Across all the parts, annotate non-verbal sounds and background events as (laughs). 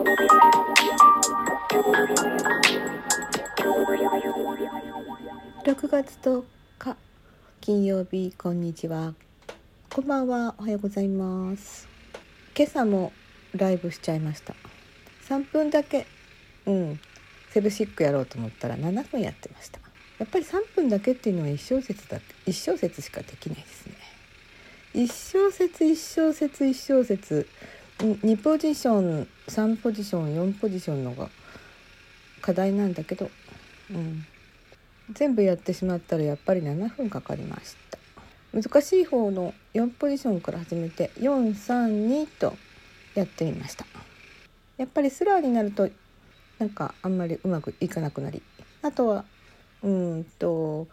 6月10日金曜日こんにちは。こんばんは。おはようございます。今朝もライブしちゃいました。3分だけうん。セブシックやろうと思ったら7分やってました。やっぱり3分だけっていうのは1小節だ1小節しかできないですね。1小節1小節1小節2ポジション3ポジション4ポジションのが課題なんだけど、うん、全部やってしまったらやっぱり7分かかりました。難しい方の4ポジションから始めて432とやってみました。やっぱりスラーになるとなんかあんまりうまくいかなくなりあとはうんと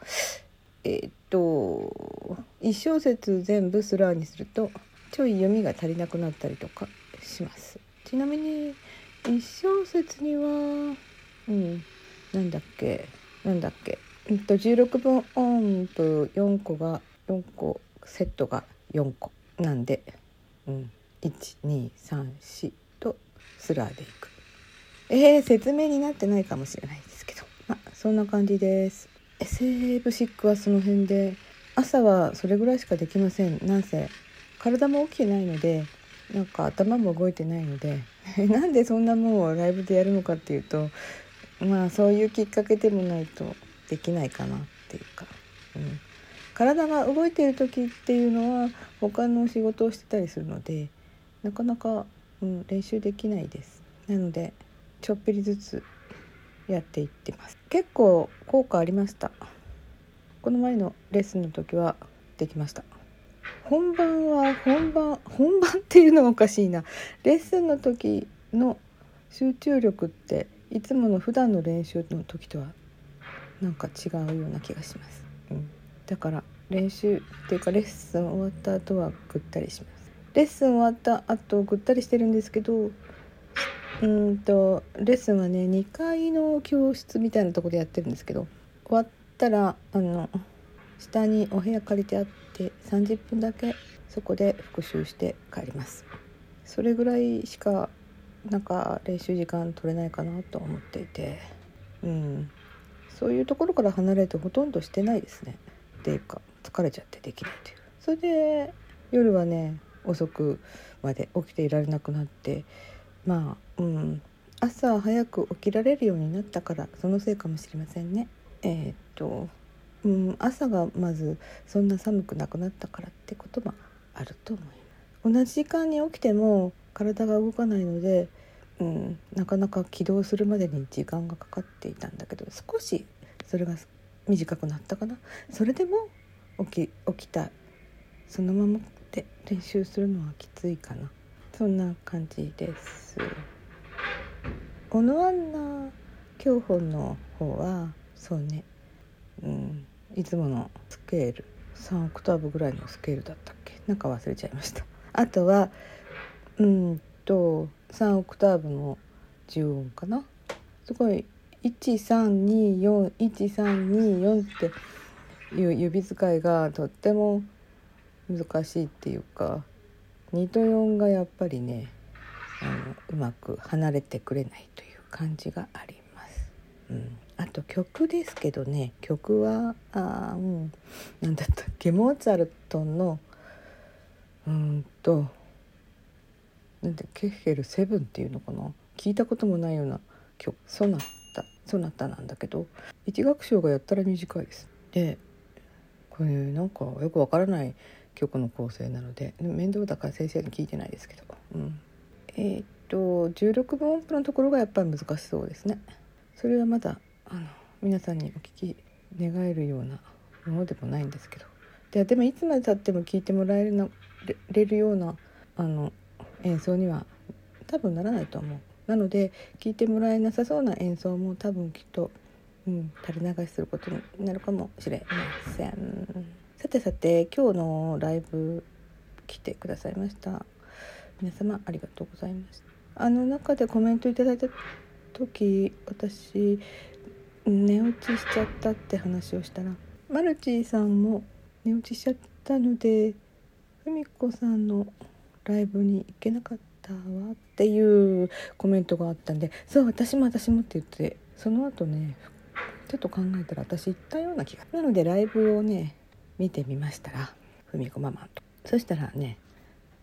えー、っと1小節全部スラーにするとちょい読みが足りなくなったりとかします。ちなみに1小節にはうんなんだっけなんだっけえっと16分音符4個が4個セットが4個なんで、うん、1234とスラーでいく。えー、説明になってないかもしれないですけど。まあそんな感じです。セーブシックはその辺で朝はそれぐらいしかできません。なんせ体も起きてないのでなんか頭も動いてないので (laughs) なんでそんなもんをライブでやるのかっていうとまあそういうきっかけでもないとできないかなっていうか、うん、体が動いてる時っていうのは他の仕事をしてたりするのでなかなか、うん、練習できないです。なのでちょっぴりずつやっていってます。結構効果ありました。この前のレッスンの時はできました。本番は本番本番っていうのはおかしいな。レッスンの時の集中力っていつもの普段の練習の時とはなんか違うような気がします、うん、だから練習っていうかレッスン終わった後はぐったりします。レッスン終わった後ぐったりしてるんですけどうんとレッスンはね2階の教室みたいなとこでやってるんですけど終わったらあの下にお部屋借りてあって30分だけそこで復習して帰ります。それぐらいしかなんか練習時間取れないかなと思っていてうん。そういうところから離れてほとんどしてないですね。っていうか疲れちゃってできないという。それで夜はね遅くまで起きていられなくなってまあうん。朝早く起きられるようになったからそのせいかもしれませんね。えー、っとうん朝がまずそんな寒くなくなったからってこともあると思います。同じ時間に起きても体が動かないのでうん、なかなか起動するまでに時間がかかっていたんだけど少しそれが短くなったかな。それでも起き起きたそのままで練習するのはきついかな。そんな感じです。小野アンナ教本の方はそうね、うん、いつものスケール。3オクターブぐらいのスケールだったっけ？なんか忘れちゃいました。あとはうんと3オクターブの10音かな？すごい13241324っていう指使いがとっても難しいっていうか2と4がやっぱりねあのうまく離れてくれないという感じがあります。うん、あと曲ですけどね曲はあうん何だったっけモーツァルトのうんとなんでケッヘルセブンっていうのかな？聞いたこともないような曲ソナタソナタなんだけど一楽章がやったら短いです。でこれなんかよくわからない曲の構成なので面倒だから先生に聞いてないですけど、うん、えー、っと16分音符のところがやっぱり難しそうですね。それはまだあの皆さんにお聞き願えるようなものでもないんですけどででもいつまでたっても聞いてもらえるなれるよう。なあの演奏には多分ならないと思う。なので聴いてもらえなさそうな演奏も多分きっと、うん、垂れ流しすることになるかもしれません。さてさて今日のライブ来てくださいました。皆様ありがとうございますあの中でコメントいただいた時私寝落ちしちゃったって話をしたらマルチーさんも寝落ちしちゃったのでふみこさんのライブに行けなかったわっていうコメントがあったんでそう私も私もって言ってその後ねちょっと考えたら私言ったような気がなのでライブをね見てみましたらふみこママと。そしたらね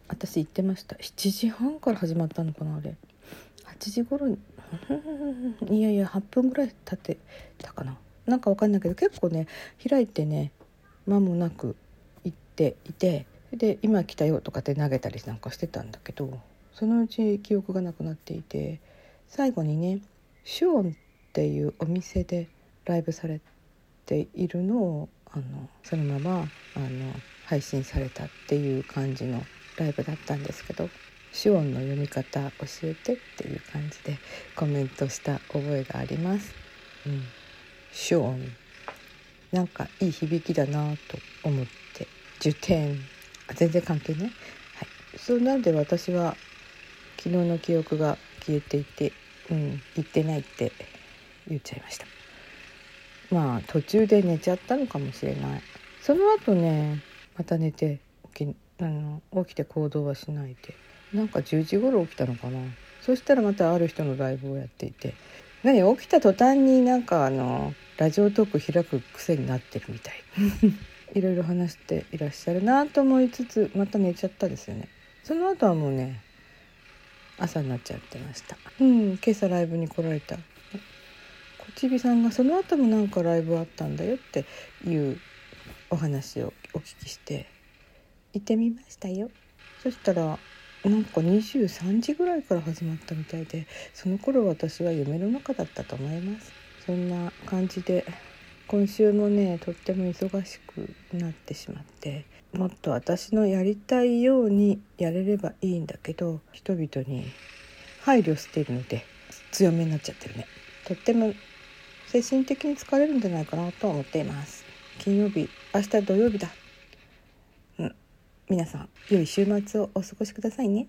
私言ってました。7時半から始まったのかなあれ。8時頃いやいや8分ぐらい経ってたかな。なんかわかんないけど結構ね開いてね間もなく行っていてで「今来たよ」とかって投げたりなんかしてたんだけどそのうち記憶がなくなっていて最後にねシュオンっていうお店でライブされているのをあのそのままあの配信されたっていう感じのライブだったんですけど。手音の読み方教えてっていう感じでコメントした覚えがあります。うん、手音なんかいい響きだなと思って受点全然関係ね。はい、そうなんで私は昨日の記憶が消えていて、うん、言ってないって言っちゃいました。まあ途中で寝ちゃったのかもしれない。その後ねまた寝て起きあの起きて行動はしないでなんか10時頃起きたのかな。そしたらまたある人のライブをやっていて。何起きた途端になんかあのラジオトーク開く癖になってるみたい。(laughs) いろいろ話していらっしゃるなと思いつつまた寝ちゃったですよね。その後はもうね朝になっちゃってました。うん今朝ライブに来られた。こちびさんがその後もなんかライブあったんだよっていうお話をお聞きして行ってみましたよ。そしたらなんか23時ぐらいから始まったみたいでその頃私は夢の中だったと思います。そんな感じで今週もねとっても忙しくなってしまってもっと私のやりたいようにやれればいいんだけど人々に配慮しているので強めになっちゃってるね。とっても精神的に疲れるんじゃないかなと思っています。金曜日明日土曜日だ。皆さん良い週末をお過ごしくださいね。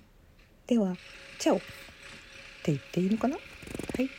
では「チャオ」って言っていいのかな？はい。